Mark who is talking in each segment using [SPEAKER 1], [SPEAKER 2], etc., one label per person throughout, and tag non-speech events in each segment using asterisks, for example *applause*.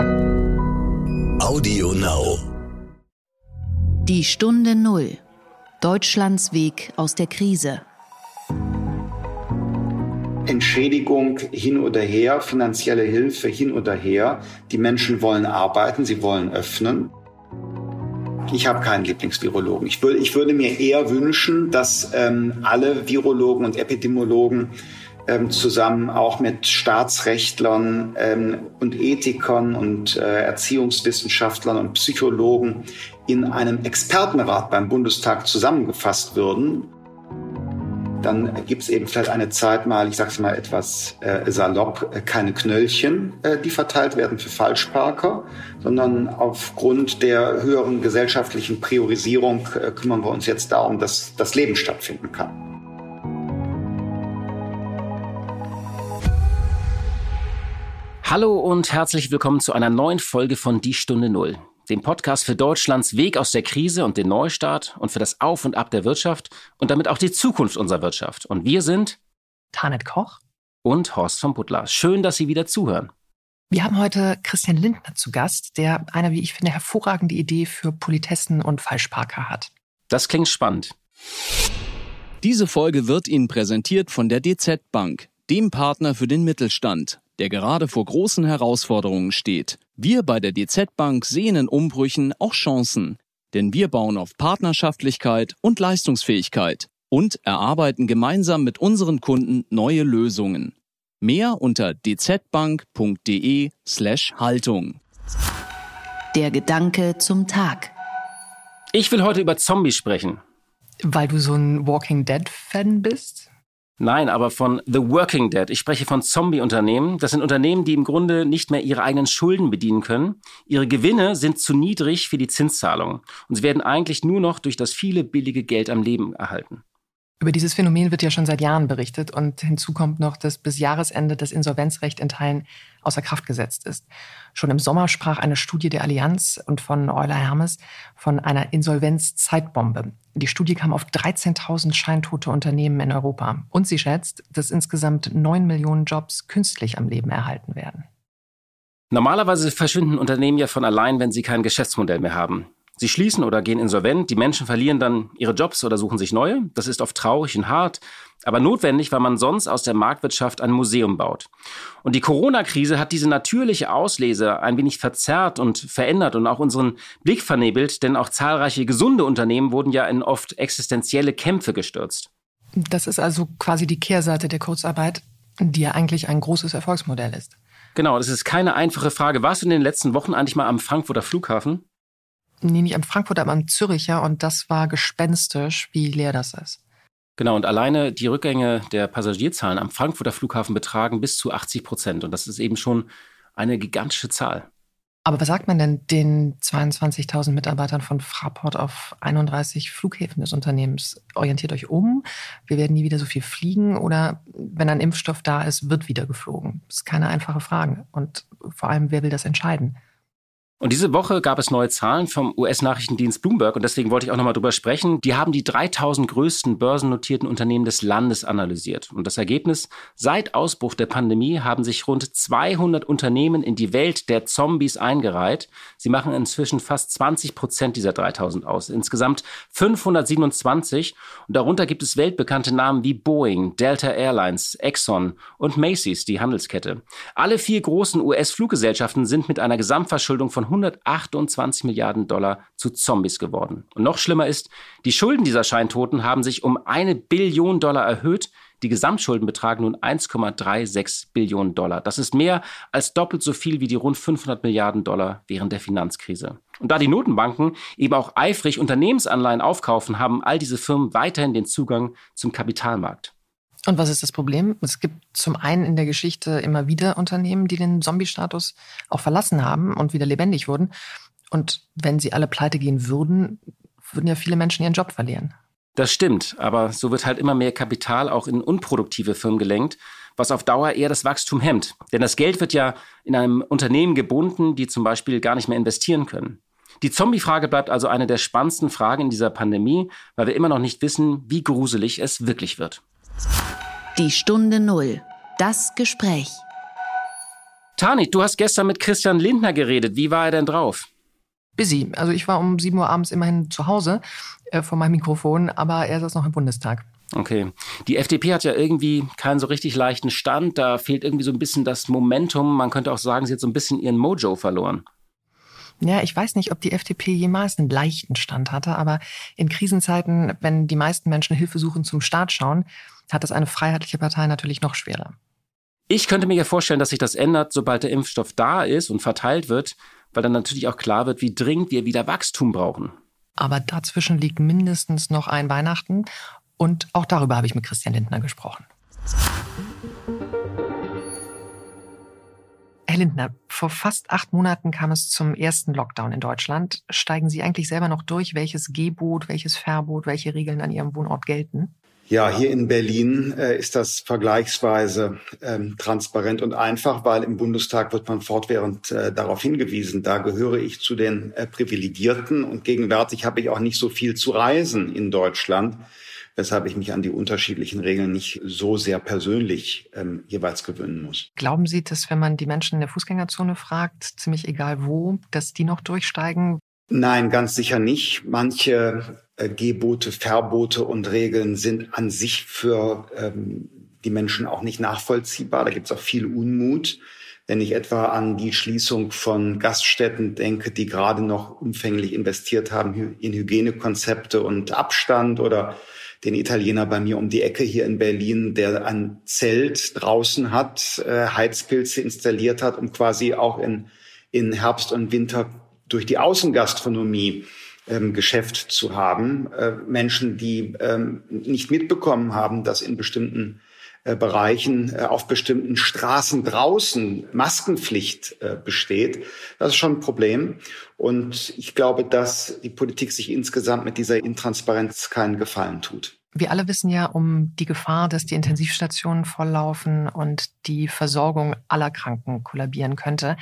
[SPEAKER 1] Audio Now.
[SPEAKER 2] Die Stunde Null. Deutschlands Weg aus der Krise.
[SPEAKER 3] Entschädigung hin oder her, finanzielle Hilfe hin oder her. Die Menschen wollen arbeiten, sie wollen öffnen. Ich habe keinen Lieblingsvirologen. Ich, würde, ich würde mir eher wünschen, dass ähm, alle Virologen und Epidemiologen ähm, zusammen auch mit Staatsrechtlern ähm, und Ethikern und äh, Erziehungswissenschaftlern und Psychologen in einem Expertenrat beim Bundestag zusammengefasst würden. Dann gibt es eben vielleicht eine Zeit mal, ich sage es mal etwas äh, salopp, äh, keine Knöllchen, äh, die verteilt werden für Falschparker, sondern aufgrund der höheren gesellschaftlichen Priorisierung äh, kümmern wir uns jetzt darum, dass das Leben stattfinden kann.
[SPEAKER 4] Hallo und herzlich willkommen zu einer neuen Folge von Die Stunde Null, dem Podcast für Deutschlands Weg aus der Krise und den Neustart und für das Auf und Ab der Wirtschaft und damit auch die Zukunft unserer Wirtschaft. Und wir sind
[SPEAKER 5] Tanet Koch
[SPEAKER 4] und Horst von Butler. Schön, dass Sie wieder zuhören.
[SPEAKER 5] Wir haben heute Christian Lindner zu Gast, der eine, wie ich finde, hervorragende Idee für Politessen und Falschparker hat.
[SPEAKER 4] Das klingt spannend.
[SPEAKER 6] Diese Folge wird Ihnen präsentiert von der DZ Bank, dem Partner für den Mittelstand der gerade vor großen Herausforderungen steht. Wir bei der DZ Bank sehen in Umbrüchen auch Chancen, denn wir bauen auf Partnerschaftlichkeit und Leistungsfähigkeit und erarbeiten gemeinsam mit unseren Kunden neue Lösungen. Mehr unter dzbank.de slash Haltung.
[SPEAKER 2] Der Gedanke zum Tag.
[SPEAKER 4] Ich will heute über Zombies sprechen.
[SPEAKER 5] Weil du so ein Walking Dead-Fan bist?
[SPEAKER 4] Nein, aber von The Working Dead. Ich spreche von Zombie-Unternehmen. Das sind Unternehmen, die im Grunde nicht mehr ihre eigenen Schulden bedienen können. Ihre Gewinne sind zu niedrig für die Zinszahlung. Und sie werden eigentlich nur noch durch das viele billige Geld am Leben erhalten.
[SPEAKER 5] Über dieses Phänomen wird ja schon seit Jahren berichtet und hinzu kommt noch, dass bis Jahresende das Insolvenzrecht in Teilen außer Kraft gesetzt ist. Schon im Sommer sprach eine Studie der Allianz und von Euler Hermes von einer Insolvenzzeitbombe. Die Studie kam auf 13.000 scheintote Unternehmen in Europa und sie schätzt, dass insgesamt 9 Millionen Jobs künstlich am Leben erhalten werden.
[SPEAKER 4] Normalerweise verschwinden Unternehmen ja von allein, wenn sie kein Geschäftsmodell mehr haben. Sie schließen oder gehen insolvent, die Menschen verlieren dann ihre Jobs oder suchen sich neue. Das ist oft traurig und hart, aber notwendig, weil man sonst aus der Marktwirtschaft ein Museum baut. Und die Corona-Krise hat diese natürliche Auslese ein wenig verzerrt und verändert und auch unseren Blick vernebelt, denn auch zahlreiche gesunde Unternehmen wurden ja in oft existenzielle Kämpfe gestürzt.
[SPEAKER 5] Das ist also quasi die Kehrseite der Kurzarbeit, die ja eigentlich ein großes Erfolgsmodell ist.
[SPEAKER 4] Genau, das ist keine einfache Frage. Warst du in den letzten Wochen eigentlich mal am Frankfurter Flughafen?
[SPEAKER 5] Nee, nicht am Frankfurter, aber am Züricher und das war gespenstisch, wie leer das ist.
[SPEAKER 4] Genau, und alleine die Rückgänge der Passagierzahlen am Frankfurter Flughafen betragen bis zu 80 Prozent. Und das ist eben schon eine gigantische Zahl.
[SPEAKER 5] Aber was sagt man denn den 22.000 Mitarbeitern von Fraport auf 31 Flughäfen des Unternehmens? Orientiert euch um, wir werden nie wieder so viel fliegen oder wenn ein Impfstoff da ist, wird wieder geflogen? Das ist keine einfache Frage. Und vor allem, wer will das entscheiden?
[SPEAKER 4] Und diese Woche gab es neue Zahlen vom US-Nachrichtendienst Bloomberg und deswegen wollte ich auch nochmal drüber sprechen. Die haben die 3000 größten börsennotierten Unternehmen des Landes analysiert. Und das Ergebnis, seit Ausbruch der Pandemie haben sich rund 200 Unternehmen in die Welt der Zombies eingereiht. Sie machen inzwischen fast 20 Prozent dieser 3000 aus. Insgesamt 527 und darunter gibt es weltbekannte Namen wie Boeing, Delta Airlines, Exxon und Macy's, die Handelskette. Alle vier großen US-Fluggesellschaften sind mit einer Gesamtverschuldung von 128 Milliarden Dollar zu Zombies geworden. Und noch schlimmer ist, die Schulden dieser Scheintoten haben sich um eine Billion Dollar erhöht. Die Gesamtschulden betragen nun 1,36 Billionen Dollar. Das ist mehr als doppelt so viel wie die rund 500 Milliarden Dollar während der Finanzkrise. Und da die Notenbanken eben auch eifrig Unternehmensanleihen aufkaufen, haben all diese Firmen weiterhin den Zugang zum Kapitalmarkt.
[SPEAKER 5] Und was ist das Problem? Es gibt zum einen in der Geschichte immer wieder Unternehmen, die den Zombie-Status auch verlassen haben und wieder lebendig wurden. Und wenn sie alle pleite gehen würden, würden ja viele Menschen ihren Job verlieren.
[SPEAKER 4] Das stimmt, aber so wird halt immer mehr Kapital auch in unproduktive Firmen gelenkt, was auf Dauer eher das Wachstum hemmt. Denn das Geld wird ja in einem Unternehmen gebunden, die zum Beispiel gar nicht mehr investieren können. Die Zombie-Frage bleibt also eine der spannendsten Fragen in dieser Pandemie, weil wir immer noch nicht wissen, wie gruselig es wirklich wird.
[SPEAKER 2] Die Stunde Null. Das Gespräch.
[SPEAKER 4] Tani, du hast gestern mit Christian Lindner geredet. Wie war er denn drauf?
[SPEAKER 5] Busy. Also ich war um 7 Uhr abends immerhin zu Hause äh, vor meinem Mikrofon, aber er saß noch im Bundestag.
[SPEAKER 4] Okay. Die FDP hat ja irgendwie keinen so richtig leichten Stand. Da fehlt irgendwie so ein bisschen das Momentum. Man könnte auch sagen, sie hat so ein bisschen ihren Mojo verloren.
[SPEAKER 5] Ja, ich weiß nicht, ob die FDP jemals einen leichten Stand hatte, aber in Krisenzeiten, wenn die meisten Menschen Hilfe suchen zum Staat schauen, hat es eine freiheitliche Partei natürlich noch schwerer.
[SPEAKER 4] Ich könnte mir ja vorstellen, dass sich das ändert, sobald der Impfstoff da ist und verteilt wird, weil dann natürlich auch klar wird, wie dringend wir wieder Wachstum brauchen.
[SPEAKER 5] Aber dazwischen liegt mindestens noch ein Weihnachten und auch darüber habe ich mit Christian Lindner gesprochen. Herr Lindner, vor fast acht Monaten kam es zum ersten Lockdown in Deutschland. Steigen Sie eigentlich selber noch durch, welches Gebot, welches Verbot, welche Regeln an Ihrem Wohnort gelten?
[SPEAKER 3] Ja, hier in Berlin äh, ist das vergleichsweise ähm, transparent und einfach, weil im Bundestag wird man fortwährend äh, darauf hingewiesen. Da gehöre ich zu den äh, Privilegierten und gegenwärtig habe ich auch nicht so viel zu reisen in Deutschland weshalb ich mich an die unterschiedlichen Regeln nicht so sehr persönlich ähm, jeweils gewöhnen muss.
[SPEAKER 5] Glauben Sie, dass wenn man die Menschen in der Fußgängerzone fragt, ziemlich egal wo, dass die noch durchsteigen?
[SPEAKER 3] Nein, ganz sicher nicht. Manche Gebote, Verbote und Regeln sind an sich für ähm, die Menschen auch nicht nachvollziehbar. Da gibt es auch viel Unmut. Wenn ich etwa an die Schließung von Gaststätten denke, die gerade noch umfänglich investiert haben in Hygienekonzepte und Abstand oder den Italiener bei mir um die Ecke hier in Berlin, der ein Zelt draußen hat, äh, Heizpilze installiert hat, um quasi auch in, in Herbst und Winter durch die Außengastronomie ähm, Geschäft zu haben. Äh, Menschen, die ähm, nicht mitbekommen haben, dass in bestimmten äh, Bereichen äh, auf bestimmten Straßen draußen Maskenpflicht äh, besteht. Das ist schon ein Problem. Und ich glaube, dass die Politik sich insgesamt mit dieser Intransparenz keinen Gefallen tut.
[SPEAKER 5] Wir alle wissen ja um die Gefahr, dass die Intensivstationen volllaufen und die Versorgung aller Kranken kollabieren könnte.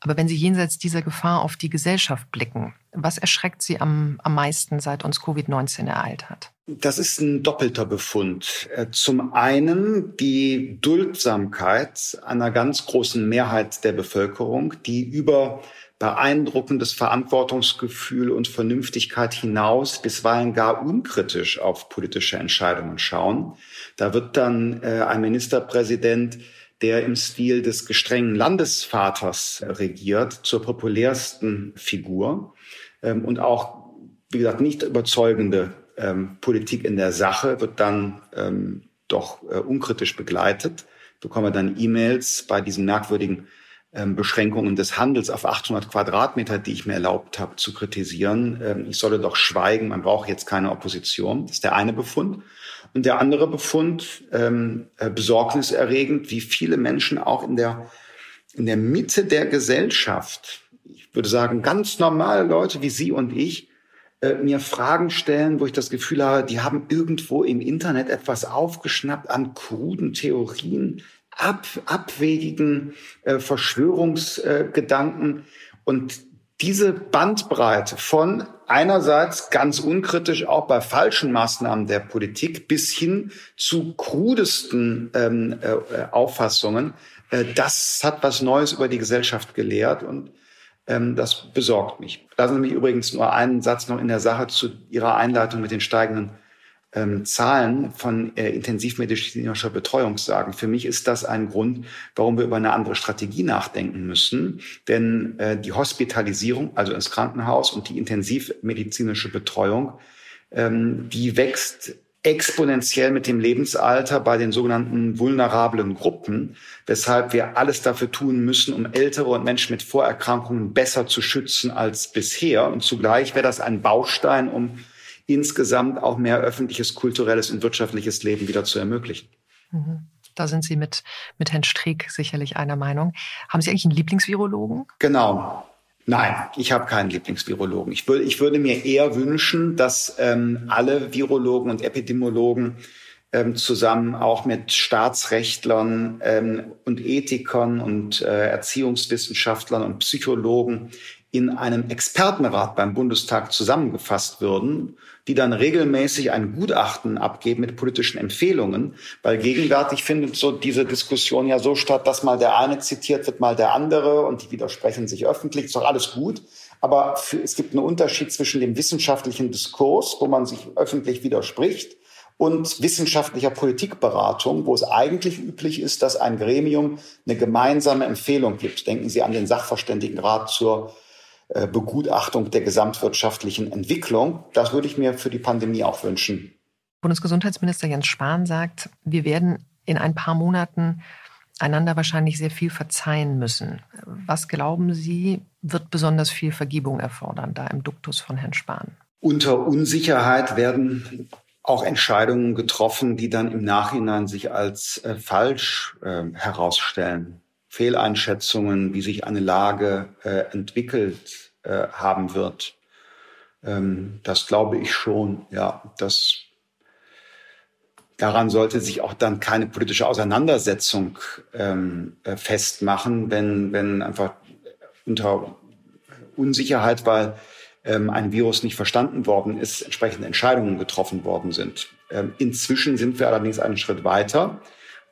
[SPEAKER 5] Aber wenn Sie jenseits dieser Gefahr auf die Gesellschaft blicken, was erschreckt Sie am, am meisten, seit uns Covid-19 ereilt hat?
[SPEAKER 3] Das ist ein doppelter Befund. Äh, zum einen die Duldsamkeit einer ganz großen Mehrheit der Bevölkerung, die über beeindruckendes Verantwortungsgefühl und Vernünftigkeit hinaus bisweilen gar unkritisch auf politische Entscheidungen schauen. Da wird dann äh, ein Ministerpräsident der im Stil des gestrengen Landesvaters regiert, zur populärsten Figur ähm, und auch, wie gesagt, nicht überzeugende ähm, Politik in der Sache wird dann ähm, doch äh, unkritisch begleitet. Bekomme dann E-Mails bei diesen merkwürdigen ähm, Beschränkungen des Handels auf 800 Quadratmeter, die ich mir erlaubt habe zu kritisieren. Ähm, ich solle doch schweigen, man braucht jetzt keine Opposition. Das ist der eine Befund. Und der andere Befund, ähm, äh, besorgniserregend, wie viele Menschen auch in der, in der Mitte der Gesellschaft, würde sagen, ganz normale Leute wie Sie und ich, äh, mir Fragen stellen, wo ich das Gefühl habe, die haben irgendwo im Internet etwas aufgeschnappt an kruden Theorien, ab, abwegigen äh, Verschwörungsgedanken. Äh, und diese Bandbreite von einerseits ganz unkritisch auch bei falschen Maßnahmen der Politik bis hin zu krudesten ähm, äh, Auffassungen, äh, das hat was Neues über die Gesellschaft gelehrt und das besorgt mich. Lassen Sie mich übrigens nur einen Satz noch in der Sache zu Ihrer Einleitung mit den steigenden ähm, Zahlen von äh, intensivmedizinischer Betreuung sagen. Für mich ist das ein Grund, warum wir über eine andere Strategie nachdenken müssen. Denn äh, die Hospitalisierung, also ins Krankenhaus und die intensivmedizinische Betreuung, ähm, die wächst exponentiell mit dem Lebensalter bei den sogenannten vulnerablen Gruppen, weshalb wir alles dafür tun müssen, um Ältere und Menschen mit Vorerkrankungen besser zu schützen als bisher. Und zugleich wäre das ein Baustein, um insgesamt auch mehr öffentliches, kulturelles und wirtschaftliches Leben wieder zu ermöglichen.
[SPEAKER 5] Mhm. Da sind Sie mit, mit Herrn Streeck sicherlich einer Meinung. Haben Sie eigentlich einen Lieblingsvirologen?
[SPEAKER 3] Genau. Nein, ich habe keinen Lieblingsvirologen. Ich, würde, ich würde mir eher wünschen, dass ähm, alle Virologen und Epidemiologen ähm, zusammen auch mit Staatsrechtlern ähm, und Ethikern und äh, Erziehungswissenschaftlern und Psychologen in einem Expertenrat beim Bundestag zusammengefasst würden, die dann regelmäßig ein Gutachten abgeben mit politischen Empfehlungen, weil gegenwärtig findet so diese Diskussion ja so statt, dass mal der eine zitiert wird, mal der andere und die widersprechen sich öffentlich, ist doch alles gut. Aber für, es gibt einen Unterschied zwischen dem wissenschaftlichen Diskurs, wo man sich öffentlich widerspricht, und wissenschaftlicher Politikberatung, wo es eigentlich üblich ist, dass ein Gremium eine gemeinsame Empfehlung gibt. Denken Sie an den Sachverständigenrat zur Begutachtung der gesamtwirtschaftlichen Entwicklung. Das würde ich mir für die Pandemie auch wünschen.
[SPEAKER 5] Bundesgesundheitsminister Jens Spahn sagt, wir werden in ein paar Monaten einander wahrscheinlich sehr viel verzeihen müssen. Was glauben Sie, wird besonders viel Vergebung erfordern, da im Duktus von Herrn Spahn?
[SPEAKER 3] Unter Unsicherheit werden auch Entscheidungen getroffen, die dann im Nachhinein sich als äh, falsch äh, herausstellen. Fehleinschätzungen, wie sich eine Lage äh, entwickelt äh, haben wird. Ähm, das glaube ich schon, ja. Das, daran sollte sich auch dann keine politische Auseinandersetzung ähm, äh, festmachen, wenn, wenn einfach unter Unsicherheit, weil ähm, ein Virus nicht verstanden worden ist, entsprechende Entscheidungen getroffen worden sind. Ähm, inzwischen sind wir allerdings einen Schritt weiter.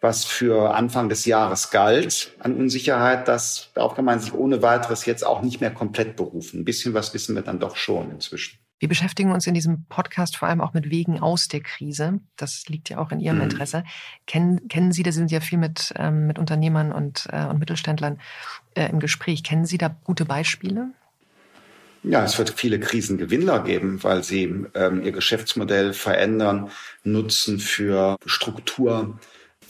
[SPEAKER 3] Was für Anfang des Jahres galt an Unsicherheit, das, darauf kann man sich ohne weiteres jetzt auch nicht mehr komplett berufen. Ein bisschen was wissen wir dann doch schon inzwischen.
[SPEAKER 5] Wir beschäftigen uns in diesem Podcast vor allem auch mit Wegen aus der Krise. Das liegt ja auch in Ihrem mhm. Interesse. Kennen, kennen Sie, da sind Sie ja viel mit, ähm, mit Unternehmern und, äh, und Mittelständlern äh, im Gespräch. Kennen Sie da gute Beispiele?
[SPEAKER 3] Ja, es wird viele Krisengewinner geben, weil sie ähm, ihr Geschäftsmodell verändern, nutzen für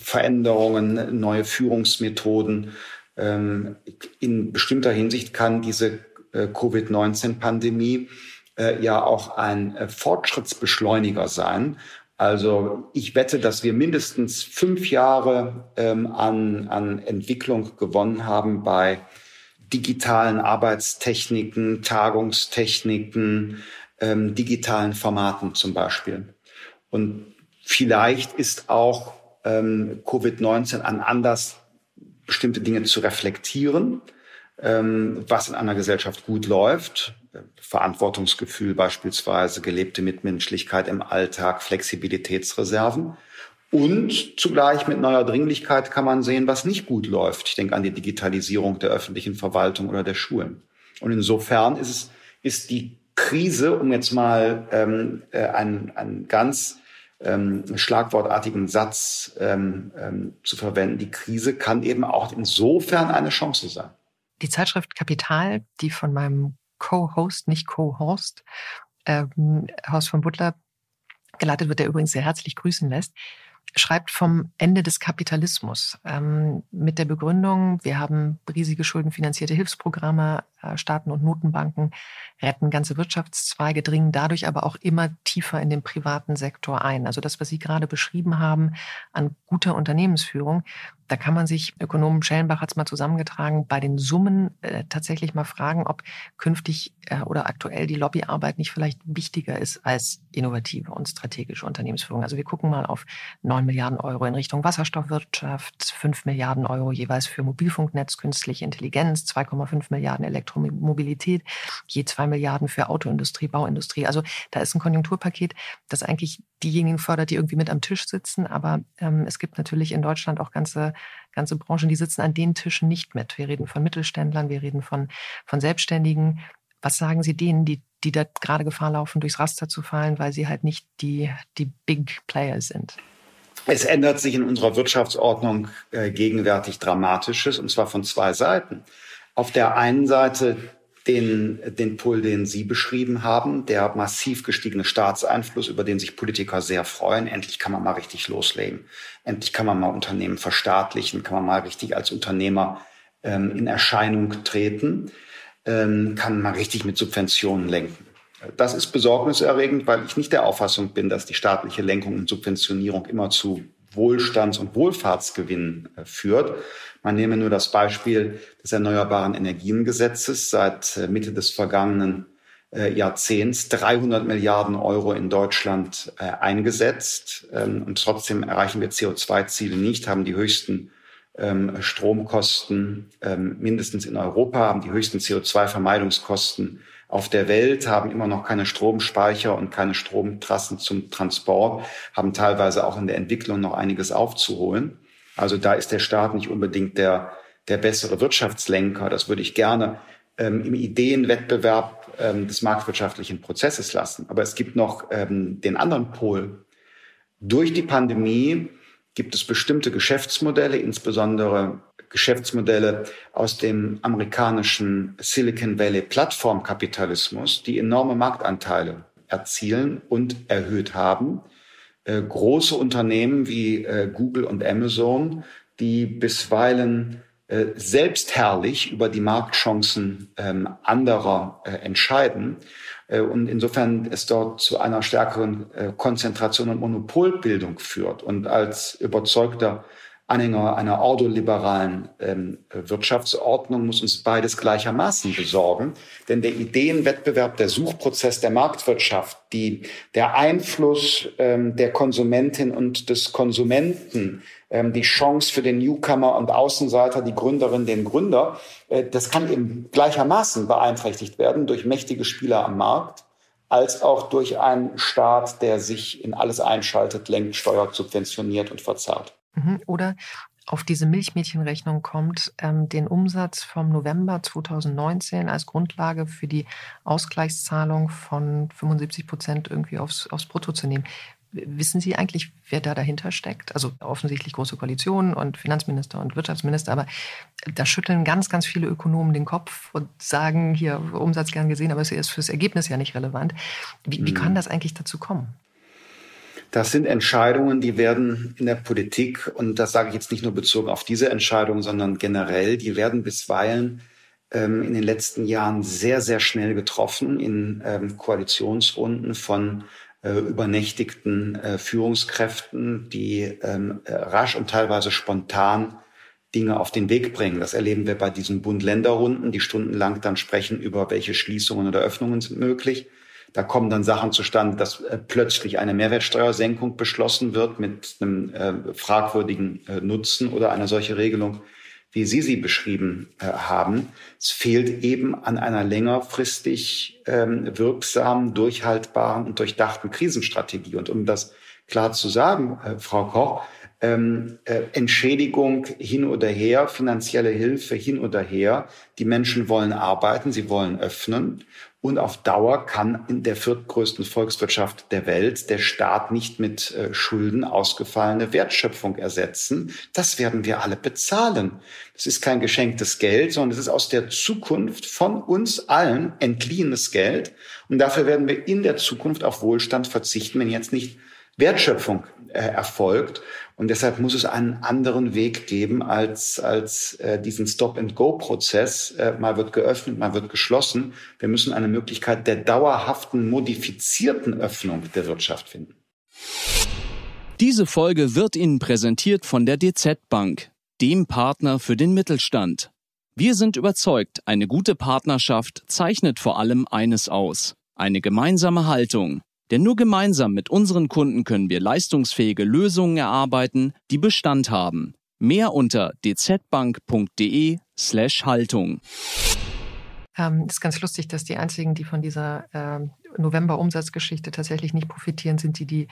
[SPEAKER 3] Strukturveränderungen, neue Führungsmethoden. Ähm, in bestimmter Hinsicht kann diese äh, Covid-19-Pandemie äh, ja auch ein äh, Fortschrittsbeschleuniger sein. Also ich wette, dass wir mindestens fünf Jahre ähm, an, an Entwicklung gewonnen haben bei digitalen Arbeitstechniken, Tagungstechniken, ähm, digitalen Formaten zum Beispiel. Und vielleicht ist auch ähm, Covid-19 ein Anlass, bestimmte Dinge zu reflektieren, ähm, was in einer Gesellschaft gut läuft. Verantwortungsgefühl beispielsweise, gelebte Mitmenschlichkeit im Alltag, Flexibilitätsreserven. Und zugleich mit neuer Dringlichkeit kann man sehen, was nicht gut läuft. Ich denke an die Digitalisierung der öffentlichen Verwaltung oder der Schulen. Und insofern ist es, ist die Krise, um jetzt mal ähm, äh, einen, einen ganz ähm, schlagwortartigen Satz ähm, ähm, zu verwenden, die Krise kann eben auch insofern eine Chance sein.
[SPEAKER 5] Die Zeitschrift Kapital, die von meinem Co-Host, nicht Co-Host, ähm, Horst von Butler geleitet wird, der übrigens sehr herzlich grüßen lässt, schreibt vom Ende des Kapitalismus ähm, mit der Begründung, wir haben riesige schuldenfinanzierte Hilfsprogramme, äh, Staaten und Notenbanken retten ganze Wirtschaftszweige, dringen dadurch aber auch immer tiefer in den privaten Sektor ein. Also das, was Sie gerade beschrieben haben an guter Unternehmensführung, da kann man sich, Ökonom Schellenbach hat es mal zusammengetragen, bei den Summen äh, tatsächlich mal fragen, ob künftig äh, oder aktuell die Lobbyarbeit nicht vielleicht wichtiger ist als innovative und strategische Unternehmensführung. Also wir gucken mal auf neun Milliarden Euro in Richtung Wasserstoffwirtschaft, fünf Milliarden Euro jeweils für Mobilfunknetz, künstliche Intelligenz, 2,5 Milliarden Elektromobilität, je zwei Milliarden für Autoindustrie, Bauindustrie. Also da ist ein Konjunkturpaket, das eigentlich diejenigen fördert, die irgendwie mit am Tisch sitzen. Aber ähm, es gibt natürlich in Deutschland auch ganze, ganze Branchen, die sitzen an den Tischen nicht mit. Wir reden von Mittelständlern, wir reden von, von Selbstständigen. Was sagen Sie denen, die, die da gerade Gefahr laufen, durchs Raster zu fallen, weil sie halt nicht die, die Big Players sind?
[SPEAKER 3] Es ändert sich in unserer Wirtschaftsordnung äh, gegenwärtig Dramatisches, und zwar von zwei Seiten. Auf der einen Seite den, den Pull, den Sie beschrieben haben, der massiv gestiegene Staatseinfluss, über den sich Politiker sehr freuen. Endlich kann man mal richtig loslegen. Endlich kann man mal Unternehmen verstaatlichen, kann man mal richtig als Unternehmer ähm, in Erscheinung treten, ähm, kann man richtig mit Subventionen lenken. Das ist besorgniserregend, weil ich nicht der Auffassung bin, dass die staatliche Lenkung und Subventionierung immer zu Wohlstands- und Wohlfahrtsgewinnen äh, führt. Man nehme nur das Beispiel des Erneuerbaren Energiengesetzes. Seit äh, Mitte des vergangenen äh, Jahrzehnts 300 Milliarden Euro in Deutschland eingesetzt. Ähm, und trotzdem erreichen wir CO2-Ziele nicht, haben die höchsten ähm, Stromkosten ähm, mindestens in Europa, haben die höchsten CO2-Vermeidungskosten auf der Welt, haben immer noch keine Stromspeicher und keine Stromtrassen zum Transport, haben teilweise auch in der Entwicklung noch einiges aufzuholen. Also da ist der Staat nicht unbedingt der, der bessere Wirtschaftslenker. Das würde ich gerne ähm, im Ideenwettbewerb ähm, des marktwirtschaftlichen Prozesses lassen. Aber es gibt noch ähm, den anderen Pol. Durch die Pandemie gibt es bestimmte Geschäftsmodelle, insbesondere Geschäftsmodelle aus dem amerikanischen Silicon Valley Plattformkapitalismus, die enorme Marktanteile erzielen und erhöht haben. Äh, große Unternehmen wie äh, Google und Amazon, die bisweilen äh, selbstherrlich über die Marktchancen ähm, anderer äh, entscheiden und insofern es dort zu einer stärkeren äh, Konzentration und Monopolbildung führt. Und als überzeugter Anhänger einer ordoliberalen ähm, Wirtschaftsordnung muss uns beides gleichermaßen besorgen. Denn der Ideenwettbewerb, der Suchprozess der Marktwirtschaft, die, der Einfluss ähm, der Konsumentin und des Konsumenten, die Chance für den Newcomer und Außenseiter, die Gründerin, den Gründer, äh, das kann eben gleichermaßen beeinträchtigt werden durch mächtige Spieler am Markt als auch durch einen Staat, der sich in alles einschaltet, lenkt, steuert, subventioniert und verzerrt.
[SPEAKER 5] Mhm. Oder auf diese Milchmädchenrechnung kommt, ähm, den Umsatz vom November 2019 als Grundlage für die Ausgleichszahlung von 75 Prozent irgendwie aufs, aufs Brutto zu nehmen. Wissen Sie eigentlich, wer da dahinter steckt? Also offensichtlich große Koalitionen und Finanzminister und Wirtschaftsminister, aber da schütteln ganz, ganz viele Ökonomen den Kopf und sagen, hier Umsatz gern gesehen, aber es ist fürs Ergebnis ja nicht relevant. Wie, wie kann mhm. das eigentlich dazu kommen?
[SPEAKER 3] Das sind Entscheidungen, die werden in der Politik, und das sage ich jetzt nicht nur bezogen auf diese Entscheidung, sondern generell, die werden bisweilen ähm, in den letzten Jahren sehr, sehr schnell getroffen in ähm, Koalitionsrunden von äh, übernächtigten äh, Führungskräften, die ähm, äh, rasch und teilweise spontan Dinge auf den Weg bringen. Das erleben wir bei diesen Bund-Länder-Runden, die stundenlang dann sprechen über welche Schließungen oder Öffnungen sind möglich. Da kommen dann Sachen zustande, dass äh, plötzlich eine Mehrwertsteuersenkung beschlossen wird mit einem äh, fragwürdigen äh, Nutzen oder eine solche Regelung, wie Sie sie beschrieben äh, haben. Es fehlt eben an einer längerfristig ähm, wirksamen, durchhaltbaren und durchdachten Krisenstrategie. Und um das klar zu sagen, äh, Frau Koch, ähm, äh, Entschädigung hin oder her, finanzielle Hilfe hin oder her. Die Menschen wollen arbeiten, sie wollen öffnen. Und auf Dauer kann in der viertgrößten Volkswirtschaft der Welt der Staat nicht mit äh, Schulden ausgefallene Wertschöpfung ersetzen. Das werden wir alle bezahlen. Das ist kein geschenktes Geld, sondern es ist aus der Zukunft von uns allen entliehenes Geld. Und dafür werden wir in der Zukunft auf Wohlstand verzichten, wenn jetzt nicht Wertschöpfung äh, erfolgt. Und deshalb muss es einen anderen Weg geben als, als äh, diesen Stop-and-Go-Prozess. Äh, mal wird geöffnet, mal wird geschlossen. Wir müssen eine Möglichkeit der dauerhaften, modifizierten Öffnung der Wirtschaft finden.
[SPEAKER 6] Diese Folge wird Ihnen präsentiert von der DZ Bank, dem Partner für den Mittelstand. Wir sind überzeugt, eine gute Partnerschaft zeichnet vor allem eines aus. Eine gemeinsame Haltung. Denn nur gemeinsam mit unseren Kunden können wir leistungsfähige Lösungen erarbeiten, die Bestand haben. Mehr unter dzbank.de slash Haltung.
[SPEAKER 5] Ähm, ist ganz lustig, dass die einzigen, die von dieser äh, November-Umsatzgeschichte tatsächlich nicht profitieren, sind die, die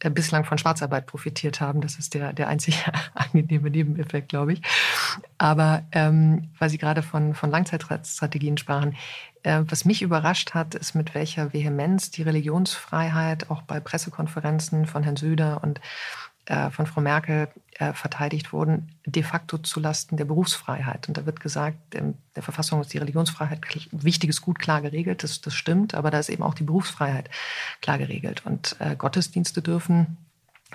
[SPEAKER 5] äh, bislang von Schwarzarbeit profitiert haben. Das ist der, der einzige *laughs* angenehme Nebeneffekt, glaube ich. Aber ähm, weil Sie gerade von, von Langzeitstrategien sprachen, was mich überrascht hat, ist, mit welcher Vehemenz die Religionsfreiheit auch bei Pressekonferenzen von Herrn Söder und äh, von Frau Merkel äh, verteidigt wurden, de facto zulasten der Berufsfreiheit. Und da wird gesagt, in der Verfassung ist die Religionsfreiheit wichtiges Gut klar geregelt, das, das stimmt, aber da ist eben auch die Berufsfreiheit klar geregelt. Und äh, Gottesdienste dürfen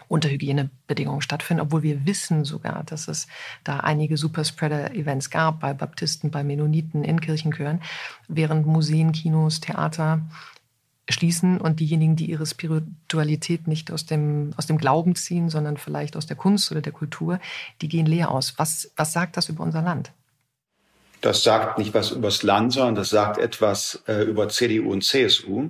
[SPEAKER 5] unter Hygienebedingungen stattfinden, obwohl wir wissen sogar, dass es da einige Superspreader-Events gab bei Baptisten, bei Mennoniten, in Kirchenchören, während Museen, Kinos, Theater schließen und diejenigen, die ihre Spiritualität nicht aus dem, aus dem Glauben ziehen, sondern vielleicht aus der Kunst oder der Kultur, die gehen leer aus. Was, was sagt das über unser Land?
[SPEAKER 3] Das sagt nicht was übers Land, sondern das sagt etwas äh, über CDU und CSU.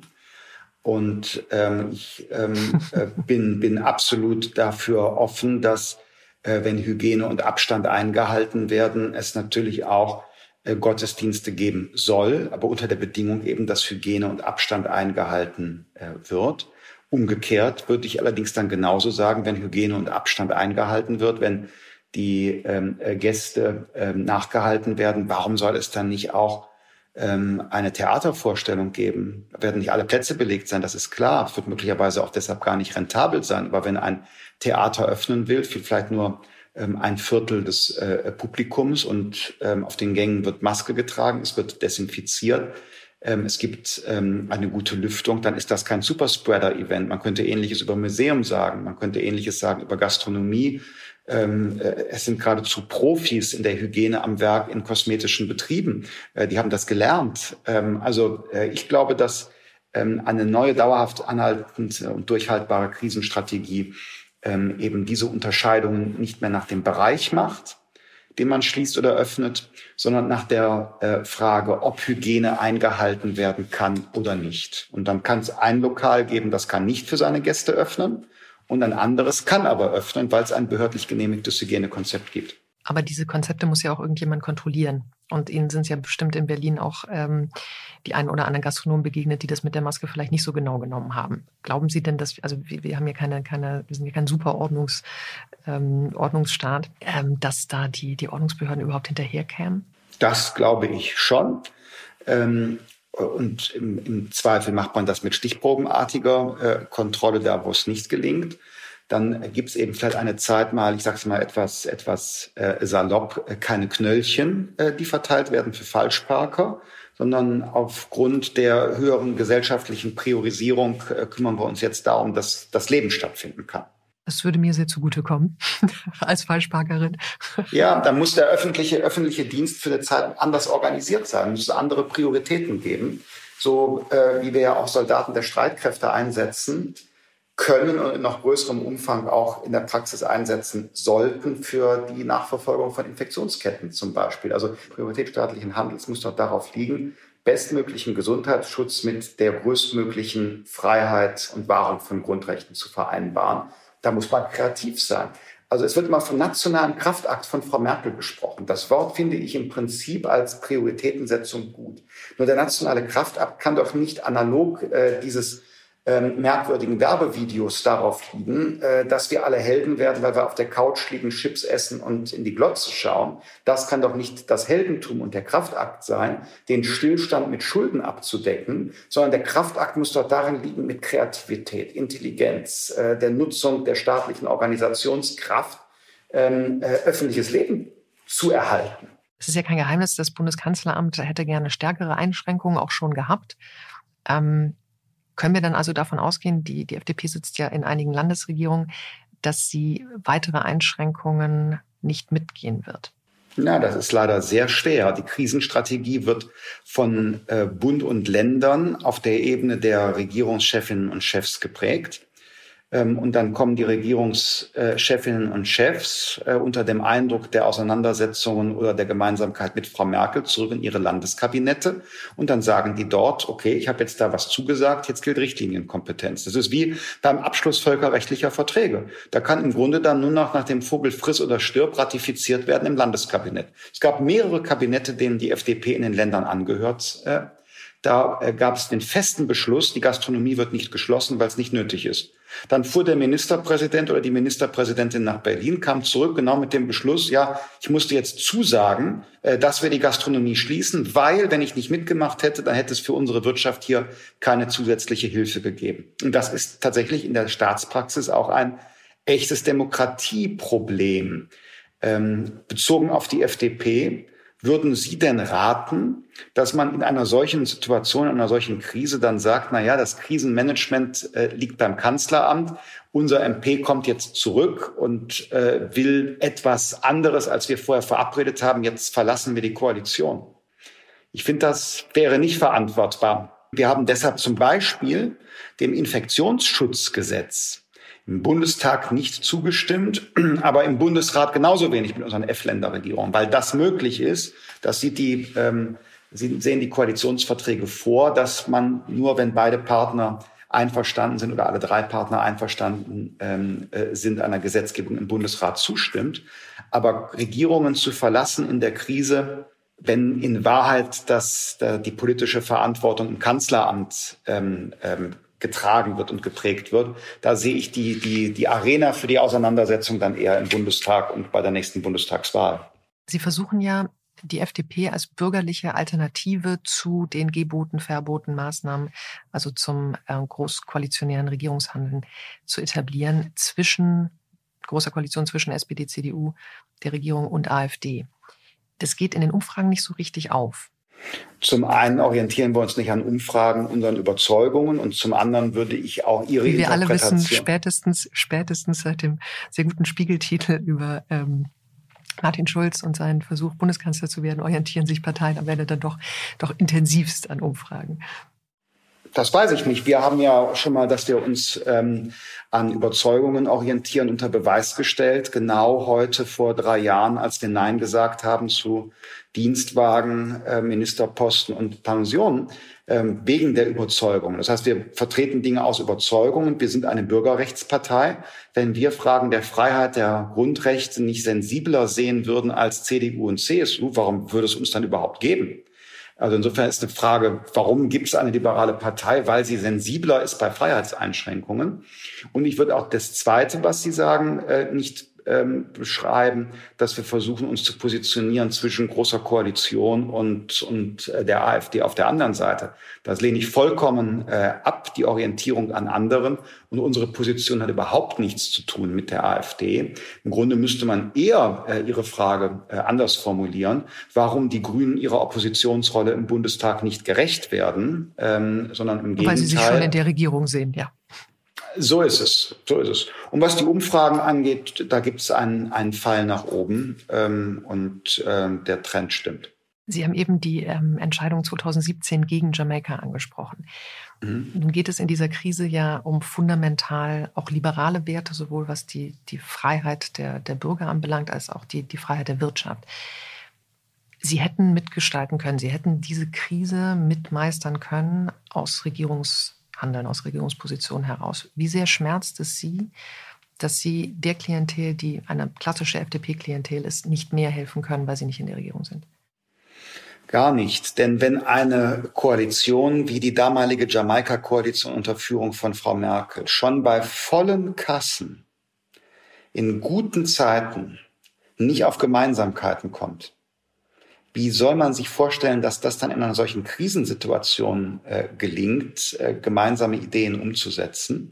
[SPEAKER 3] Und ähm, ich ähm, äh, bin, bin absolut dafür offen, dass, äh, wenn Hygiene und Abstand eingehalten werden, es natürlich auch äh, Gottesdienste geben soll, aber unter der Bedingung eben, dass Hygiene und Abstand eingehalten äh, wird. Umgekehrt würde ich allerdings dann genauso sagen, wenn Hygiene und Abstand eingehalten wird, wenn die ähm, äh, Gäste ähm, nachgehalten werden, warum soll es dann nicht auch ähm, eine Theatervorstellung geben? Da werden nicht alle Plätze belegt sein, das ist klar. Es wird möglicherweise auch deshalb gar nicht rentabel sein. Aber wenn ein Theater öffnen will, vielleicht nur ähm, ein Viertel des äh, Publikums und ähm, auf den Gängen wird Maske getragen, es wird desinfiziert, ähm, es gibt eine gute Lüftung, dann ist das kein Superspreader-Event. Man könnte Ähnliches über Museum sagen, man könnte Ähnliches sagen über Gastronomie. Ähm, äh, es sind geradezu Profis in der Hygiene am Werk in kosmetischen Betrieben. Äh, die haben das gelernt. Ähm, also äh, ich glaube, dass ähm, eine neue, dauerhaft anhaltende und durchhaltbare Krisenstrategie ähm, eben diese Unterscheidungen nicht mehr nach dem Bereich macht, den man schließt oder öffnet, sondern nach der äh, Frage, ob Hygiene eingehalten werden kann oder nicht. Und dann kann es ein Lokal geben, das kann nicht für seine Gäste öffnen und ein anderes kann aber öffnen, weil es ein behördlich genehmigtes Hygienekonzept gibt.
[SPEAKER 5] Aber diese Konzepte muss ja auch irgendjemand kontrollieren. Und Ihnen sind es ja bestimmt in Berlin auch ähm, die einen oder anderen Gastronomen begegnet, die das mit der Maske vielleicht nicht so genau genommen haben. Glauben Sie denn, dass, also wir, wir haben ja keine, keine, wir sind ja kein super Ordnungs, ähm, Ordnungsstaat, ähm, dass da die, die Ordnungsbehörden überhaupt hinterherkämen?
[SPEAKER 3] Das glaube ich schon. Und im, im, Zweifel macht man das mit stichprobenartiger äh, Kontrolle da, wo es nicht gelingt dann gibt es eben vielleicht eine Zeit mal, ich sage es mal etwas, etwas äh, salopp, äh, keine Knöllchen, äh, die verteilt werden für Falschparker, sondern aufgrund der höheren gesellschaftlichen Priorisierung äh, kümmern wir uns jetzt darum, dass das Leben stattfinden kann.
[SPEAKER 5] Das würde mir sehr zugutekommen *laughs* als Falschparkerin.
[SPEAKER 3] Ja, dann muss der öffentliche, öffentliche Dienst für eine Zeit anders organisiert sein, muss andere Prioritäten geben. So äh, wie wir ja auch Soldaten der Streitkräfte einsetzen, können und in noch größerem Umfang auch in der Praxis einsetzen sollten für die Nachverfolgung von Infektionsketten zum Beispiel. Also Priorität staatlichen Handels muss doch darauf liegen, bestmöglichen Gesundheitsschutz mit der größtmöglichen Freiheit und Wahrung von Grundrechten zu vereinbaren. Da muss man kreativ sein. Also es wird immer vom nationalen Kraftakt von Frau Merkel gesprochen. Das Wort finde ich im Prinzip als Prioritätensetzung gut. Nur der nationale Kraftakt kann doch nicht analog äh, dieses ähm, merkwürdigen Werbevideos darauf liegen, äh, dass wir alle Helden werden, weil wir auf der Couch liegen, Chips essen und in die Glotze schauen. Das kann doch nicht das Heldentum und der Kraftakt sein, den Stillstand mit Schulden abzudecken, sondern der Kraftakt muss doch darin liegen, mit Kreativität, Intelligenz, äh, der Nutzung der staatlichen Organisationskraft ähm, äh, öffentliches Leben zu erhalten.
[SPEAKER 5] Es ist ja kein Geheimnis, das Bundeskanzleramt hätte gerne stärkere Einschränkungen auch schon gehabt. Ähm können wir dann also davon ausgehen, die, die FDP sitzt ja in einigen Landesregierungen, dass sie weitere Einschränkungen nicht mitgehen wird?
[SPEAKER 3] Na, das ist leider sehr schwer. Die Krisenstrategie wird von äh, Bund und Ländern auf der Ebene der Regierungschefinnen und Chefs geprägt. Ähm, und dann kommen die Regierungschefinnen und Chefs äh, unter dem Eindruck der Auseinandersetzungen oder der Gemeinsamkeit mit Frau Merkel zurück in ihre Landeskabinette. Und dann sagen die dort, okay, ich habe jetzt da was zugesagt, jetzt gilt Richtlinienkompetenz. Das ist wie beim Abschluss völkerrechtlicher Verträge. Da kann im Grunde dann nur noch nach dem Vogel friss oder stirb ratifiziert werden im Landeskabinett. Es gab mehrere Kabinette, denen die FDP in den Ländern angehört äh, da äh, gab es den festen Beschluss, die Gastronomie wird nicht geschlossen, weil es nicht nötig ist. Dann fuhr der Ministerpräsident oder die Ministerpräsidentin nach Berlin, kam zurück genau mit dem Beschluss, ja, ich musste jetzt zusagen, äh, dass wir die Gastronomie schließen, weil wenn ich nicht mitgemacht hätte, dann hätte es für unsere Wirtschaft hier keine zusätzliche Hilfe gegeben. Und das ist tatsächlich in der Staatspraxis auch ein echtes Demokratieproblem. Ähm, bezogen auf die FDP würden Sie denn raten, dass man in einer solchen Situation, in einer solchen Krise dann sagt, na ja, das Krisenmanagement äh, liegt beim Kanzleramt. Unser MP kommt jetzt zurück und äh, will etwas anderes, als wir vorher verabredet haben. Jetzt verlassen wir die Koalition. Ich finde, das wäre nicht verantwortbar. Wir haben deshalb zum Beispiel dem Infektionsschutzgesetz im Bundestag nicht zugestimmt, *clears throat* aber im Bundesrat genauso wenig mit unseren F-Länder-Regierungen, weil das möglich ist. Das sieht die, ähm, sehen die Koalitionsverträge vor, dass man nur, wenn beide Partner einverstanden sind oder alle drei Partner einverstanden ähm, äh, sind, einer Gesetzgebung im Bundesrat zustimmt. Aber Regierungen zu verlassen in der Krise, wenn in Wahrheit das, die politische Verantwortung im Kanzleramt ähm, ähm, getragen wird und geprägt wird. Da sehe ich die, die, die Arena für die Auseinandersetzung dann eher im Bundestag und bei der nächsten Bundestagswahl.
[SPEAKER 5] Sie versuchen ja, die FDP als bürgerliche Alternative zu den Geboten, Verboten, Maßnahmen, also zum äh, großkoalitionären Regierungshandeln zu etablieren zwischen großer Koalition zwischen SPD, CDU, der Regierung und AfD. Das geht in den Umfragen nicht so richtig auf.
[SPEAKER 3] Zum einen orientieren wir uns nicht an Umfragen, unseren Überzeugungen und zum anderen würde ich auch Ihre
[SPEAKER 5] Wie wir alle wissen, spätestens, spätestens seit dem sehr guten Spiegeltitel über ähm, Martin Schulz und seinen Versuch, Bundeskanzler zu werden, orientieren sich Parteien am Ende dann doch, doch intensivst an Umfragen.
[SPEAKER 3] Das weiß ich nicht. Wir haben ja schon mal, dass wir uns ähm, an Überzeugungen orientieren, unter Beweis gestellt. Genau heute vor drei Jahren, als wir Nein gesagt haben zu Dienstwagen, äh, Ministerposten und Pensionen, ähm, wegen der Überzeugung. Das heißt, wir vertreten Dinge aus Überzeugungen. Wir sind eine Bürgerrechtspartei. Wenn wir Fragen der Freiheit, der Grundrechte nicht sensibler sehen würden als CDU und CSU, warum würde es uns dann überhaupt geben? Also insofern ist eine Frage, warum gibt es eine liberale Partei? Weil sie sensibler ist bei Freiheitseinschränkungen. Und ich würde auch das Zweite, was Sie sagen, äh, nicht ähm, beschreiben, dass wir versuchen, uns zu positionieren zwischen großer Koalition und, und äh, der AfD auf der anderen Seite. Das lehne ich vollkommen äh, ab, die Orientierung an anderen. Und unsere Position hat überhaupt nichts zu tun mit der AfD. Im Grunde müsste man eher äh, Ihre Frage äh, anders formulieren, warum die Grünen ihrer Oppositionsrolle im Bundestag nicht gerecht werden, ähm, sondern im Gegenteil.
[SPEAKER 5] Weil sie sich schon in der Regierung sehen, ja.
[SPEAKER 3] So ist es, so ist es. Und was die Umfragen angeht, da gibt es einen, einen Fall nach oben ähm, und ähm, der Trend stimmt.
[SPEAKER 5] Sie haben eben die ähm, Entscheidung 2017 gegen Jamaika angesprochen. Mhm. Nun geht es in dieser Krise ja um fundamental auch liberale Werte, sowohl was die, die Freiheit der, der Bürger anbelangt, als auch die, die Freiheit der Wirtschaft. Sie hätten mitgestalten können, Sie hätten diese Krise mitmeistern können aus Regierungs handeln aus Regierungspositionen heraus. Wie sehr schmerzt es Sie, dass Sie der Klientel, die eine klassische FDP-Klientel ist, nicht mehr helfen können, weil Sie nicht in der Regierung sind?
[SPEAKER 3] Gar nicht. Denn wenn eine Koalition wie die damalige Jamaika-Koalition unter Führung von Frau Merkel schon bei vollen Kassen in guten Zeiten nicht auf Gemeinsamkeiten kommt, wie soll man sich vorstellen, dass das dann in einer solchen Krisensituation äh, gelingt, äh, gemeinsame Ideen umzusetzen?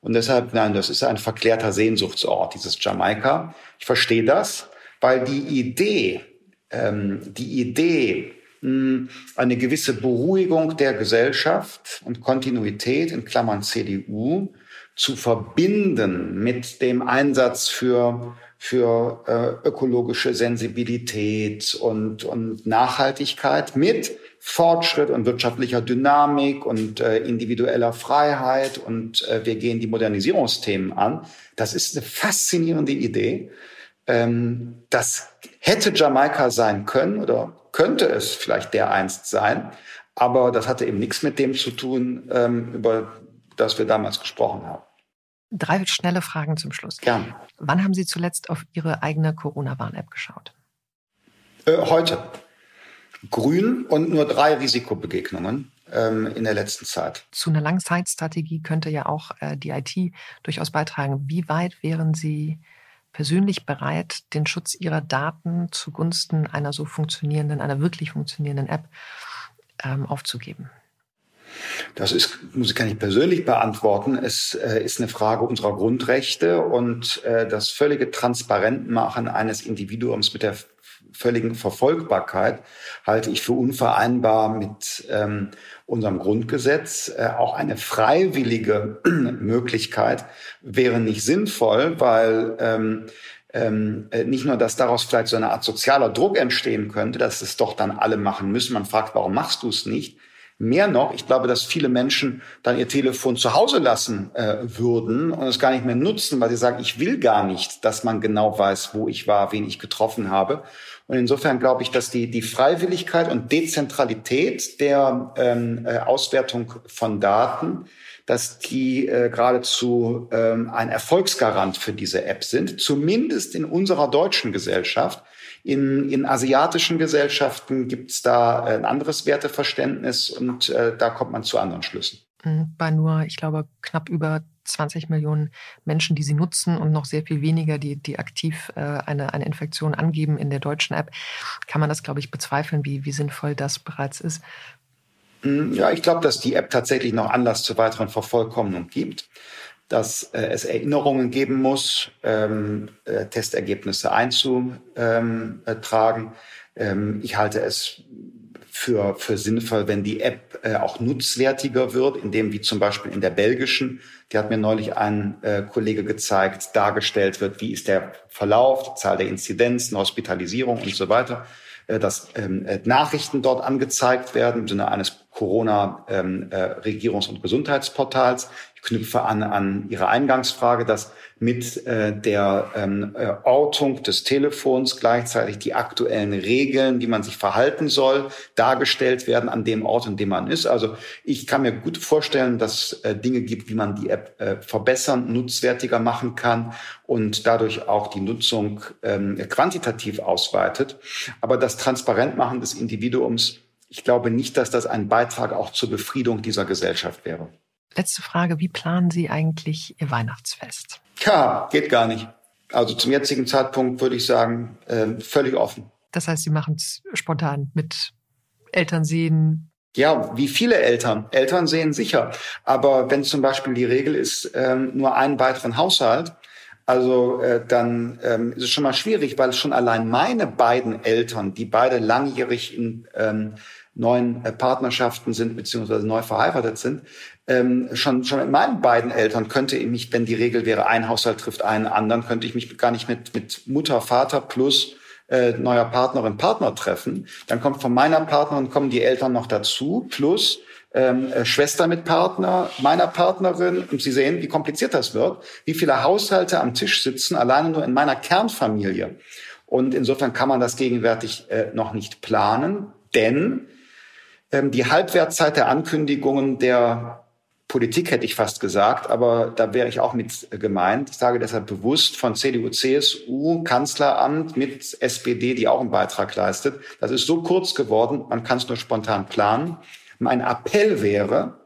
[SPEAKER 3] Und deshalb, nein, das ist ein verklärter Sehnsuchtsort, dieses Jamaika. Ich verstehe das, weil die Idee, ähm, die Idee, hm, eine gewisse Beruhigung der Gesellschaft und Kontinuität in Klammern CDU zu verbinden mit dem Einsatz für für äh, ökologische Sensibilität und, und Nachhaltigkeit mit Fortschritt und wirtschaftlicher Dynamik und äh, individueller Freiheit und äh, wir gehen die Modernisierungsthemen an. Das ist eine faszinierende Idee. Ähm, das hätte Jamaika sein können oder könnte es vielleicht der einst sein, aber das hatte eben nichts mit dem zu tun, ähm, über das wir damals gesprochen haben.
[SPEAKER 5] Drei schnelle Fragen zum Schluss.
[SPEAKER 3] Gern.
[SPEAKER 5] Wann haben Sie zuletzt auf Ihre eigene Corona-Warn-App geschaut?
[SPEAKER 3] Äh, heute. Grün und nur drei Risikobegegnungen ähm, in der letzten Zeit.
[SPEAKER 5] Zu einer Langzeitstrategie könnte ja auch äh, die IT durchaus beitragen. Wie weit wären Sie persönlich bereit, den Schutz Ihrer Daten zugunsten einer so funktionierenden, einer wirklich funktionierenden App ähm, aufzugeben?
[SPEAKER 3] Das ist, muss ich gar nicht persönlich beantworten. Es äh, ist eine Frage unserer Grundrechte und äh, das völlige Transparentmachen eines Individuums mit der völligen Verfolgbarkeit halte ich für unvereinbar mit ähm, unserem Grundgesetz. Äh, auch eine freiwillige *clears throat* Möglichkeit wäre nicht sinnvoll, weil ähm, ähm, äh, nicht nur, dass daraus vielleicht so eine Art sozialer Druck entstehen könnte, dass es doch dann alle machen müssen. Man fragt, warum machst du es nicht? Mehr noch, ich glaube, dass viele Menschen dann ihr Telefon zu Hause lassen äh, würden und es gar nicht mehr nutzen, weil sie sagen, ich will gar nicht, dass man genau weiß, wo ich war, wen ich getroffen habe. Und insofern glaube ich, dass die, die Freiwilligkeit und Dezentralität der ähm, äh, Auswertung von Daten, dass die äh, geradezu ähm, ein Erfolgsgarant für diese App sind, zumindest in unserer deutschen Gesellschaft. In, in asiatischen Gesellschaften gibt es da ein anderes Werteverständnis und äh, da kommt man zu anderen Schlüssen.
[SPEAKER 5] Mhm. Bei nur, ich glaube, knapp über 20 Millionen Menschen, die sie nutzen und noch sehr viel weniger, die, die aktiv äh, eine, eine Infektion angeben in der deutschen App, kann man das, glaube ich, bezweifeln, wie, wie sinnvoll das bereits ist.
[SPEAKER 3] Hm, ja, ich glaube, dass die App tatsächlich noch Anlass zur weiteren Vervollkommnung gibt dass äh, es Erinnerungen geben muss, ähm, äh, Testergebnisse einzutragen. Ähm, ich halte es für, für sinnvoll, wenn die App äh, auch nutzwertiger wird, indem wie zum Beispiel in der belgischen, die hat mir neulich ein äh, Kollege gezeigt, dargestellt wird, wie ist der Verlauf, die Zahl der Inzidenzen, Hospitalisierung und so weiter, äh, dass ähm, äh, Nachrichten dort angezeigt werden im Sinne eines Corona-Regierungs- ähm, äh, und Gesundheitsportals. Knüpfe an an Ihre Eingangsfrage, dass mit äh, der ähm, äh, Ortung des Telefons gleichzeitig die aktuellen Regeln, wie man sich verhalten soll, dargestellt werden an dem Ort, in dem man ist. Also ich kann mir gut vorstellen, dass äh, Dinge gibt, wie man die App äh, verbessern, nutzwertiger machen kann und dadurch auch die Nutzung ähm, quantitativ ausweitet. Aber das Transparentmachen des Individuums, ich glaube nicht, dass das ein Beitrag auch zur Befriedung dieser Gesellschaft wäre.
[SPEAKER 5] Letzte Frage, wie planen Sie eigentlich Ihr Weihnachtsfest?
[SPEAKER 3] Ja, geht gar nicht. Also zum jetzigen Zeitpunkt würde ich sagen, äh, völlig offen.
[SPEAKER 5] Das heißt, Sie machen es spontan mit Eltern sehen?
[SPEAKER 3] Ja, wie viele Eltern? Eltern sehen sicher. Aber wenn zum Beispiel die Regel ist, ähm, nur einen weiteren Haushalt, also äh, dann ähm, ist es schon mal schwierig, weil schon allein meine beiden Eltern, die beide langjährig in ähm, neuen äh, Partnerschaften sind beziehungsweise neu verheiratet sind, ähm, schon, schon mit meinen beiden Eltern könnte ich mich, wenn die Regel wäre, ein Haushalt trifft einen anderen, könnte ich mich gar nicht mit, mit Mutter, Vater plus äh, neuer Partnerin, Partner treffen. Dann kommt von meiner Partnerin kommen die Eltern noch dazu, plus ähm, äh, Schwester mit Partner, meiner Partnerin. Und Sie sehen, wie kompliziert das wird, wie viele Haushalte am Tisch sitzen, alleine nur in meiner Kernfamilie. Und insofern kann man das gegenwärtig äh, noch nicht planen, denn ähm, die Halbwertzeit der Ankündigungen der Politik hätte ich fast gesagt, aber da wäre ich auch mit gemeint. Ich sage deshalb bewusst von CDU, CSU, Kanzleramt mit SPD, die auch einen Beitrag leistet. Das ist so kurz geworden, man kann es nur spontan planen. Mein Appell wäre,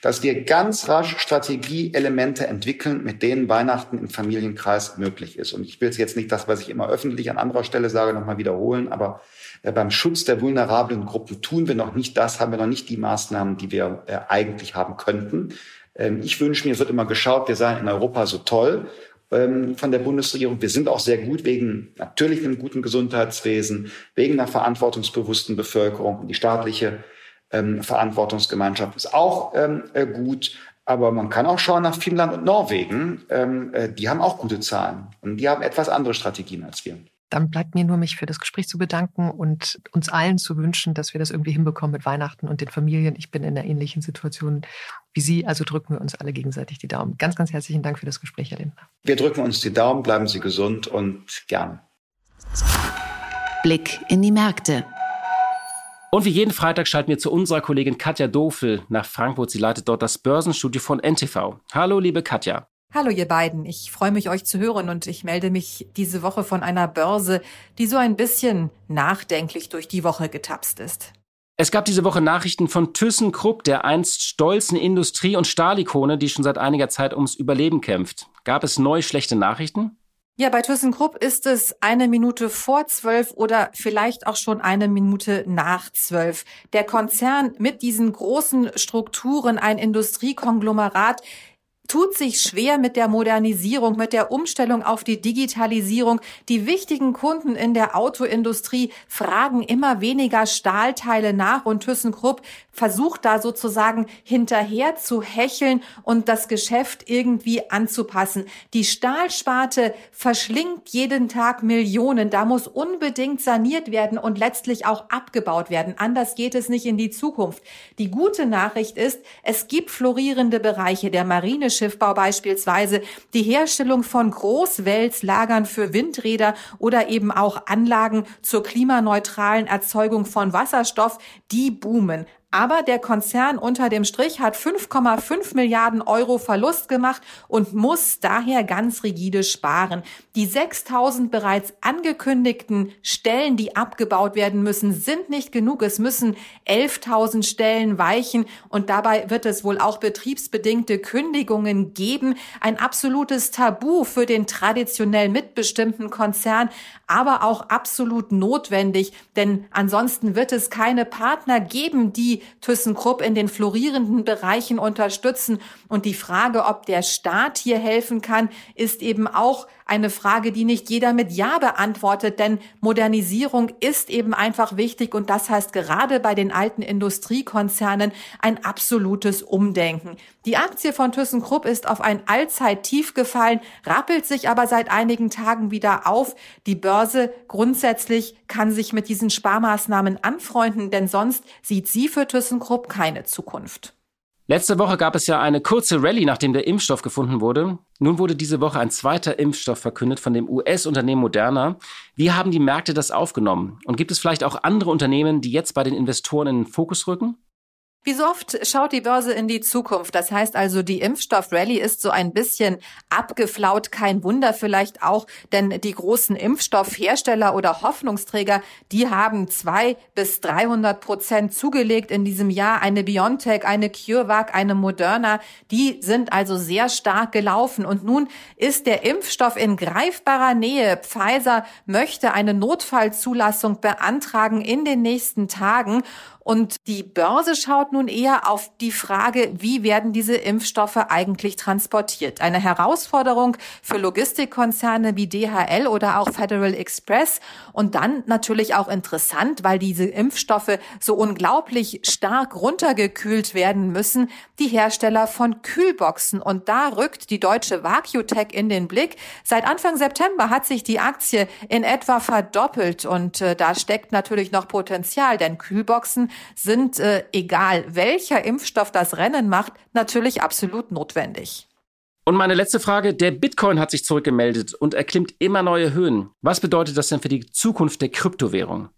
[SPEAKER 3] dass wir ganz rasch Strategieelemente entwickeln, mit denen Weihnachten im Familienkreis möglich ist. Und ich will es jetzt nicht das, was ich immer öffentlich an anderer Stelle sage, nochmal wiederholen, aber beim Schutz der vulnerablen Gruppen tun wir noch nicht das, haben wir noch nicht die Maßnahmen, die wir äh, eigentlich haben könnten. Ähm, ich wünsche mir, es wird immer geschaut, wir seien in Europa so toll ähm, von der Bundesregierung. Wir sind auch sehr gut wegen natürlich einem guten Gesundheitswesen, wegen einer verantwortungsbewussten Bevölkerung. Die staatliche ähm, Verantwortungsgemeinschaft ist auch äh, gut. Aber man kann auch schauen nach Finnland und Norwegen. Äh, die haben auch gute Zahlen und die haben etwas andere Strategien als wir.
[SPEAKER 5] Dann bleibt mir nur, mich für das Gespräch zu bedanken und uns allen zu wünschen, dass wir das irgendwie hinbekommen mit Weihnachten und den Familien. Ich bin in einer ähnlichen Situation wie Sie, also drücken wir uns alle gegenseitig die Daumen. Ganz, ganz herzlichen Dank für das Gespräch, Herr Lindner.
[SPEAKER 3] Wir drücken uns die Daumen, bleiben Sie gesund und gern.
[SPEAKER 2] Blick in die Märkte.
[SPEAKER 4] Und wie jeden Freitag schalten wir zu unserer Kollegin Katja Dofel nach Frankfurt. Sie leitet dort das Börsenstudio von NTV. Hallo, liebe Katja.
[SPEAKER 1] Hallo ihr beiden, ich freue mich euch zu hören und ich melde mich diese Woche von einer Börse, die so ein bisschen nachdenklich durch die Woche getapst ist.
[SPEAKER 4] Es gab diese Woche Nachrichten von ThyssenKrupp, der einst stolzen Industrie- und Stahlikone, die schon seit einiger Zeit ums Überleben kämpft. Gab es neu schlechte Nachrichten?
[SPEAKER 1] Ja, bei ThyssenKrupp ist es eine Minute vor zwölf oder vielleicht auch schon eine Minute nach zwölf. Der Konzern mit diesen großen Strukturen, ein Industriekonglomerat, tut sich schwer mit der Modernisierung, mit der Umstellung auf die Digitalisierung. Die wichtigen Kunden in der Autoindustrie fragen immer weniger Stahlteile nach und ThyssenKrupp versucht da sozusagen hinterher zu hecheln und das Geschäft irgendwie anzupassen. Die Stahlsparte verschlingt jeden Tag Millionen. Da muss unbedingt saniert werden und letztlich auch abgebaut werden. Anders geht es nicht in die Zukunft. Die gute Nachricht ist, es gibt florierende Bereiche, der Marineschiffbau beispielsweise, die Herstellung von Großwälzlagern für Windräder oder eben auch Anlagen zur klimaneutralen Erzeugung von Wasserstoff, die boomen. Aber der Konzern unter dem Strich hat 5,5 Milliarden Euro Verlust gemacht und muss daher ganz rigide sparen. Die 6000 bereits angekündigten Stellen, die abgebaut werden müssen, sind nicht genug. Es müssen 11.000 Stellen weichen und dabei wird es wohl auch betriebsbedingte Kündigungen geben. Ein absolutes Tabu für den traditionell mitbestimmten Konzern, aber auch absolut notwendig, denn ansonsten wird es keine Partner geben, die ThyssenKrupp in den florierenden Bereichen unterstützen. Und die Frage, ob der Staat hier helfen kann, ist eben auch eine Frage, die nicht jeder mit Ja beantwortet, denn Modernisierung ist eben einfach wichtig und das heißt gerade bei den alten Industriekonzernen ein absolutes Umdenken. Die Aktie von ThyssenKrupp ist auf ein Allzeittief gefallen, rappelt sich aber seit einigen Tagen wieder auf. Die Börse grundsätzlich kann sich mit diesen Sparmaßnahmen anfreunden, denn sonst sieht sie für ThyssenKrupp keine Zukunft.
[SPEAKER 4] Letzte Woche gab es ja eine kurze Rallye, nachdem der Impfstoff gefunden wurde. Nun wurde diese Woche ein zweiter Impfstoff verkündet von dem US-Unternehmen Moderna. Wie haben die Märkte das aufgenommen? Und gibt es vielleicht auch andere Unternehmen, die jetzt bei den Investoren in den Fokus rücken?
[SPEAKER 1] Wie so oft schaut die Börse in die Zukunft. Das heißt also, die Impfstoff-Rallye ist so ein bisschen abgeflaut. Kein Wunder vielleicht auch, denn die großen Impfstoffhersteller oder Hoffnungsträger, die haben zwei bis 300 Prozent zugelegt in diesem Jahr. Eine BioNTech, eine CureVac, eine Moderna, die sind also sehr stark gelaufen. Und nun ist der Impfstoff in greifbarer Nähe. Pfizer möchte eine Notfallzulassung beantragen in den nächsten Tagen. Und die Börse schaut nun eher auf die Frage, wie werden diese Impfstoffe eigentlich transportiert? Eine Herausforderung für Logistikkonzerne wie DHL oder auch Federal Express. Und dann natürlich auch interessant, weil diese Impfstoffe so unglaublich stark runtergekühlt werden müssen, die Hersteller von Kühlboxen. Und da rückt die deutsche Vacuutech in den Blick. Seit Anfang September hat sich die Aktie in etwa verdoppelt. Und äh, da steckt natürlich noch Potenzial, denn Kühlboxen sind, äh, egal welcher Impfstoff das Rennen macht, natürlich absolut notwendig.
[SPEAKER 4] Und meine letzte Frage, der Bitcoin hat sich zurückgemeldet und erklimmt immer neue Höhen. Was bedeutet das denn für die Zukunft der Kryptowährung?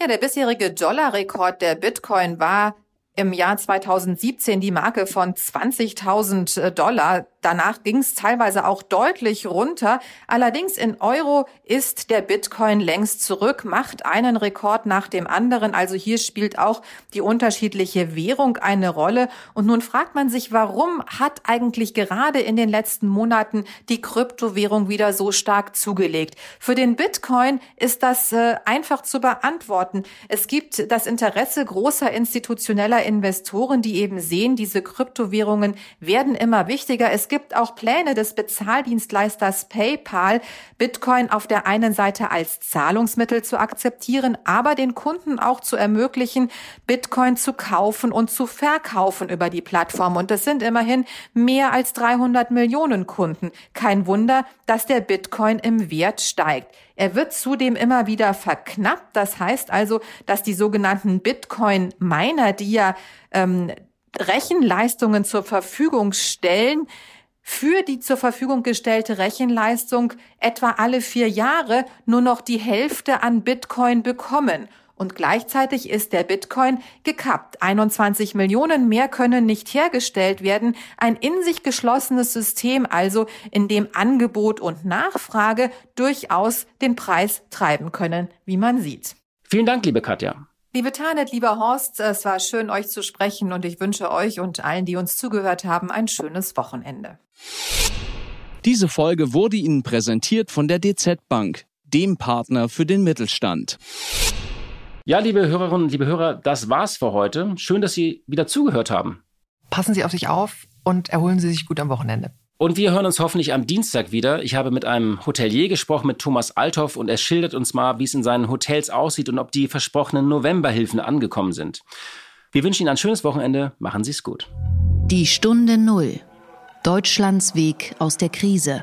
[SPEAKER 1] Ja, der bisherige Dollarrekord der Bitcoin war im Jahr 2017 die Marke von 20.000 äh, Dollar. Danach ging es teilweise auch deutlich runter. Allerdings in Euro ist der Bitcoin längst zurück, macht einen Rekord nach dem anderen. Also hier spielt auch die unterschiedliche Währung eine Rolle. Und nun fragt man sich, warum hat eigentlich gerade in den letzten Monaten die Kryptowährung wieder so stark zugelegt? Für den Bitcoin ist das äh, einfach zu beantworten. Es gibt das Interesse großer institutioneller Investoren, die eben sehen, diese Kryptowährungen werden immer wichtiger. Es gibt auch Pläne des Bezahldienstleisters PayPal, Bitcoin auf der einen Seite als Zahlungsmittel zu akzeptieren, aber den Kunden auch zu ermöglichen, Bitcoin zu kaufen und zu verkaufen über die Plattform. Und es sind immerhin mehr als 300 Millionen Kunden. Kein Wunder, dass der Bitcoin im Wert steigt. Er wird zudem immer wieder verknappt. Das heißt also, dass die sogenannten Bitcoin-Miner, die ja ähm, Rechenleistungen zur Verfügung stellen, für die zur Verfügung gestellte Rechenleistung etwa alle vier Jahre nur noch die Hälfte an Bitcoin bekommen. Und gleichzeitig ist der Bitcoin gekappt. 21 Millionen mehr können nicht hergestellt werden. Ein in sich geschlossenes System also, in dem Angebot und Nachfrage durchaus den Preis treiben können, wie man sieht.
[SPEAKER 4] Vielen Dank, liebe Katja.
[SPEAKER 1] Liebe Tanet, lieber Horst, es war schön, euch zu sprechen und ich wünsche euch und allen, die uns zugehört haben, ein schönes Wochenende.
[SPEAKER 6] Diese Folge wurde Ihnen präsentiert von der DZ Bank, dem Partner für den Mittelstand.
[SPEAKER 4] Ja, liebe Hörerinnen, liebe Hörer, das war's für heute. Schön, dass Sie wieder zugehört haben.
[SPEAKER 5] Passen Sie auf sich auf und erholen Sie sich gut am Wochenende.
[SPEAKER 4] Und wir hören uns hoffentlich am Dienstag wieder. Ich habe mit einem Hotelier gesprochen, mit Thomas Althoff, und er schildert uns mal, wie es in seinen Hotels aussieht und ob die versprochenen Novemberhilfen angekommen sind. Wir wünschen Ihnen ein schönes Wochenende. Machen Sie es gut.
[SPEAKER 2] Die Stunde Null. Deutschlands Weg aus der Krise.